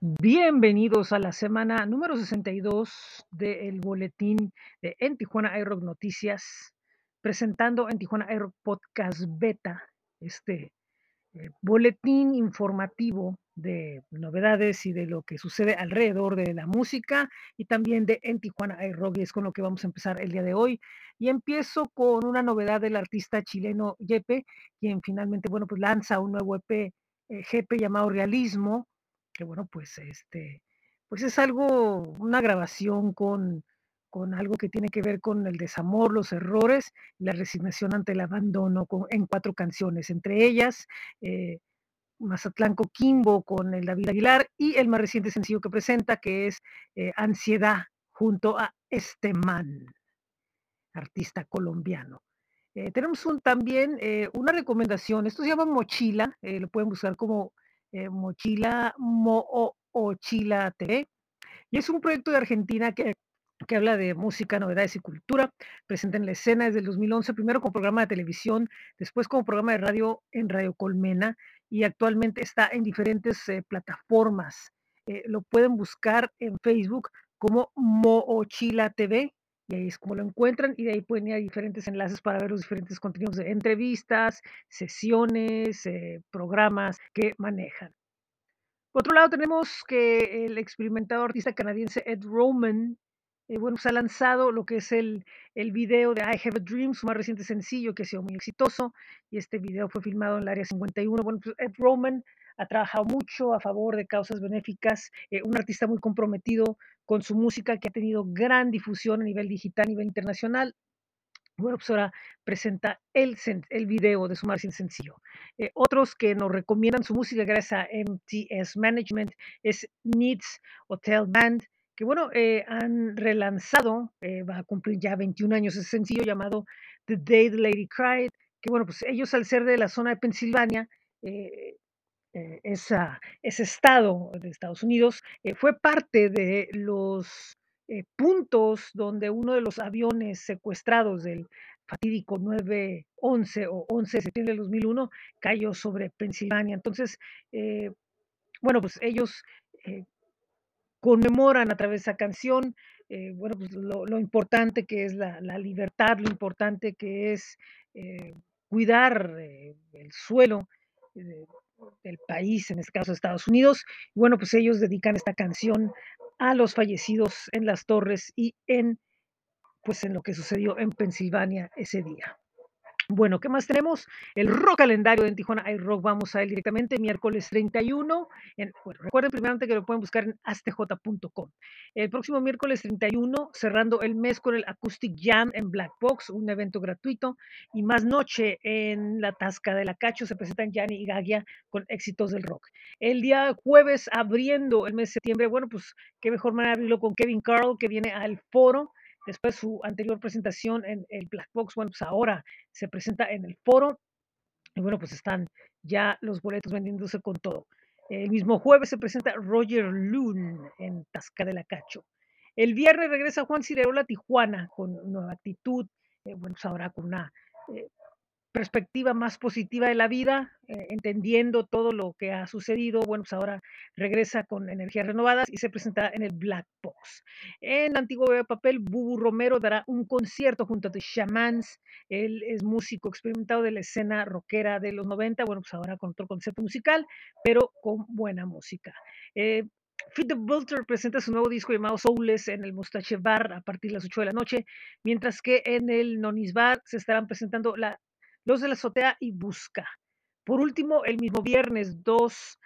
Bienvenidos a la semana número 62 del boletín de En Tijuana iRock Noticias, presentando en Tijuana iRock Podcast Beta, este eh, boletín informativo de novedades y de lo que sucede alrededor de la música y también de En Tijuana iRock, y es con lo que vamos a empezar el día de hoy. Y empiezo con una novedad del artista chileno Yepe, quien finalmente, bueno, pues lanza un nuevo EP, eh, GP llamado Realismo, que bueno, pues este, pues es algo, una grabación con, con algo que tiene que ver con el desamor, los errores, la resignación ante el abandono en cuatro canciones, entre ellas eh, Mazatlán Coquimbo con el David Aguilar y el más reciente sencillo que presenta, que es eh, Ansiedad junto a este man, artista colombiano. Eh, tenemos también eh, una recomendación, esto se llama Mochila, lo pueden buscar como eh, Mochila Moochila TV, y es un proyecto de Argentina que, que habla de música, novedades y cultura. Presenta en la escena desde el 2011, primero como programa de televisión, después como programa de radio en Radio Colmena, y actualmente está en diferentes eh, plataformas. Eh, lo pueden buscar en Facebook como Moochila TV y ahí es como lo encuentran y de ahí pueden ir a diferentes enlaces para ver los diferentes contenidos de entrevistas, sesiones, eh, programas que manejan. Por otro lado, tenemos que el experimentado artista canadiense Ed Roman, eh, bueno, se ha lanzado lo que es el, el video de I Have a Dream, su más reciente sencillo, que ha sido muy exitoso, y este video fue filmado en el Área 51. Bueno, pues Ed Roman ha trabajado mucho a favor de causas benéficas, eh, un artista muy comprometido con su música que ha tenido gran difusión a nivel digital, a nivel internacional. Bueno, pues ahora presenta el, el video de su más sencillo. Eh, otros que nos recomiendan su música gracias a MTS Management es Needs Hotel Band, que bueno, eh, han relanzado, eh, va a cumplir ya 21 años ese sencillo llamado The Day the Lady Cried, que bueno, pues ellos al ser de la zona de Pensilvania, eh, eh, esa, ese estado de Estados Unidos eh, fue parte de los eh, puntos donde uno de los aviones secuestrados del fatídico 9-11 o 11 de septiembre del 2001 cayó sobre Pensilvania. Entonces, bueno, pues ellos conmemoran a través de esa canción, bueno, pues lo, importante que es la, libertad, lo importante que es cuidar el suelo del país, en este caso Estados Unidos. Y bueno, pues ellos dedican esta canción a los fallecidos en las torres y en, pues en lo que sucedió en Pensilvania ese día. Bueno, ¿qué más tenemos? El rock calendario en Tijuana iRock. Vamos a ir directamente miércoles 31. En, bueno, recuerden primeramente que lo pueden buscar en astj.com. El próximo miércoles 31, cerrando el mes con el Acoustic Jam en Black Box, un evento gratuito. Y más noche en la Tasca de la Cacho se presentan Yanni y Gagia con éxitos del rock. El día jueves, abriendo el mes de septiembre, bueno, pues qué mejor manera abrirlo con Kevin Carl, que viene al foro. Después su anterior presentación en el Black Box, bueno, pues ahora se presenta en el foro y bueno, pues están ya los boletos vendiéndose con todo. El mismo jueves se presenta Roger Loon en Tasca de la Cacho. El viernes regresa Juan Cirerola Tijuana con nueva actitud, eh, bueno, pues ahora con una eh, perspectiva más positiva de la vida, eh, entendiendo todo lo que ha sucedido. Bueno, pues ahora regresa con energías renovadas y se presentará en el Black Box. En Antiguo Papel, Bubu Romero dará un concierto junto a The Shamans. Él es músico experimentado de la escena rockera de los 90. Bueno, pues ahora con otro concepto musical, pero con buena música. Eh, Fit the Vulture presenta su nuevo disco llamado Soulless en el Mustache Bar a partir de las 8 de la noche, mientras que en el Nonis Bar se estarán presentando la los de la azotea y Busca. Por último, el mismo viernes 2,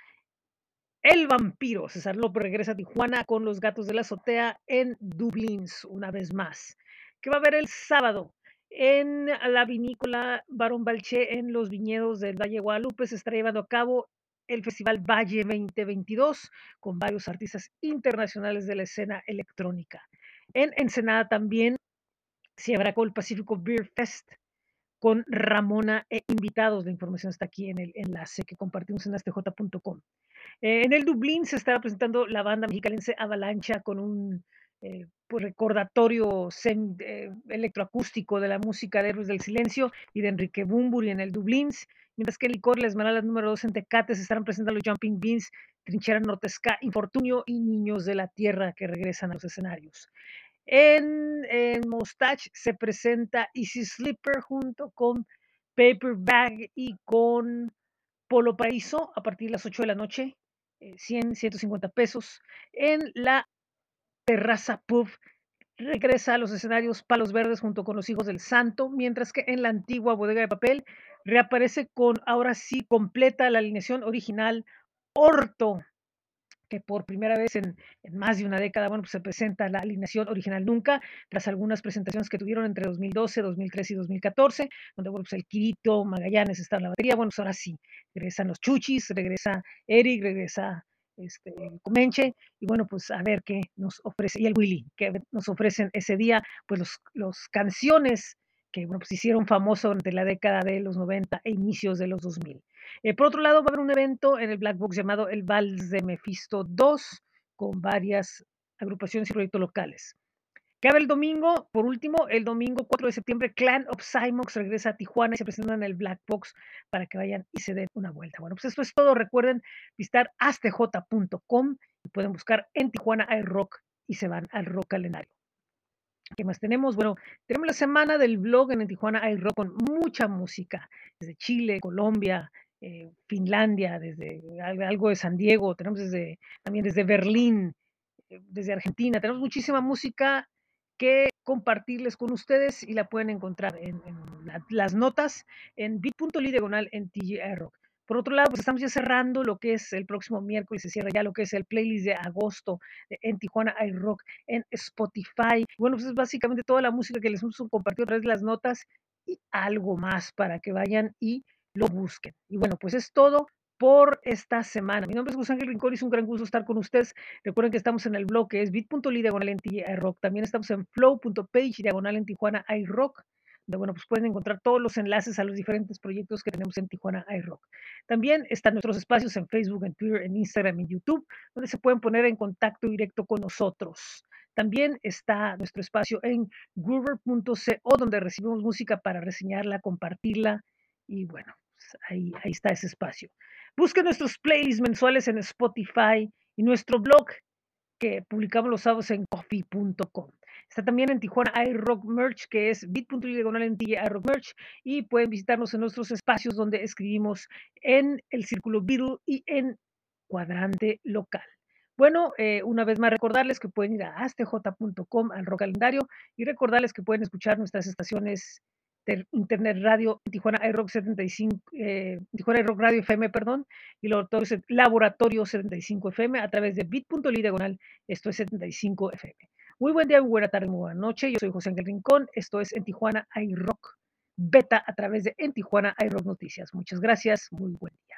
El Vampiro. César López regresa a Tijuana con los gatos de la azotea en Dublín, una vez más. ¿Qué va a haber el sábado? En la vinícola Barón Balché, en los viñedos del Valle Guadalupe, se estará llevando a cabo el Festival Valle 2022 con varios artistas internacionales de la escena electrónica. En Ensenada también se habrá con el Pacífico Beer Fest con Ramona e invitados. La información está aquí en el enlace que compartimos en astj.com. Eh, en el Dublín se estará presentando la banda mexicalense Avalancha con un eh, pues, recordatorio eh, electroacústico de la música de Héroes del Silencio y de Enrique Bumburi en el Dublín. mientras que en Licor La Esmeralda número 2 en Tecate se estarán presentando los Jumping Beans, Trinchera Nortesca, Infortunio y Niños de la Tierra que regresan a los escenarios. En, en Mustache se presenta Easy Sleeper junto con Paper Bag y con Polo Paraíso a partir de las 8 de la noche, eh, 100, 150 pesos. En la Terraza Pub regresa a los escenarios Palos Verdes junto con los Hijos del Santo, mientras que en la antigua Bodega de Papel reaparece con, ahora sí, completa la alineación original Orto, que por primera vez en, más de una década, bueno, pues se presenta la alineación original nunca, tras algunas presentaciones que tuvieron entre 2012, 2013 y 2014, donde, bueno, pues el Quirito, Magallanes está en la batería, bueno, pues ahora sí, regresan los Chuchis, regresa Eric, regresa este, Comenche, y bueno, pues a ver qué nos ofrece, y el Willy, que nos ofrecen ese día, pues los, los canciones que bueno, pues hicieron famoso durante la década de los 90 e inicios de los 2000. Eh, por otro lado, va a haber un evento en el Black Box llamado el Vals de Mephisto 2, con varias agrupaciones y proyectos locales. Cabe el domingo, por último, el domingo 4 de septiembre, Clan of Cymox regresa a Tijuana y se presentan en el Black Box para que vayan y se den una vuelta. Bueno, pues esto es todo. Recuerden visitar astj.com y pueden buscar en Tijuana hay rock y se van al rock calendario. ¿Qué más tenemos? Bueno, tenemos la semana del blog en el Tijuana hay rock con mucha música, desde Chile, Colombia, eh, Finlandia, desde algo de San Diego, tenemos desde, también desde Berlín, eh, desde Argentina, tenemos muchísima música que compartirles con ustedes y la pueden encontrar en, en la- las notas en bit.ly diagonal en TGI Rock. Por otro lado, pues estamos ya cerrando lo que es el próximo miércoles, se cierra ya lo que es el playlist de agosto en Tijuana iRock en Spotify. Bueno, pues es básicamente toda la música que les hemos compartido a través de las notas y algo más para que vayan y lo busquen. Y bueno, pues es todo por esta semana. Mi nombre es José Ángel Rincón y es un gran gusto estar con ustedes. Recuerden que estamos en el blog que es bit.ly diagonal en TGI Rock. También estamos en flow.page diagonal en Tijuana iRock. Donde, bueno, pues pueden encontrar todos los enlaces a los diferentes proyectos que tenemos en Tijuana iRock. También están nuestros espacios en Facebook, en Twitter, en Instagram, en YouTube, donde se pueden poner en contacto directo con nosotros. También está nuestro espacio en groover.co, donde recibimos música para reseñarla, compartirla y bueno, ahí, está ese espacio. Busquen nuestros playlists mensuales en Spotify y nuestro blog que publicamos los sábados en coffee.com. Está también en Tijuana iRock Merch, que es bit.ly y pueden visitarnos en nuestros espacios donde escribimos en el Círculo Beatle y en Cuadrante Local. Bueno, eh, una vez más recordarles que pueden ir a astj.com al rock calendario y recordarles que pueden escuchar nuestras estaciones internet radio Tijuana iRock 75, eh, Tijuana iRock Radio FM, perdón, y Laboratorio 75 FM a través de bit.ly diagonal, esto es 75 FM. Muy buen día, muy buena tarde, muy buena noche. Yo soy José Ángel Rincón, esto es en Tijuana iRock Beta a través de en Tijuana iRock Noticias. Muchas gracias, muy buen día.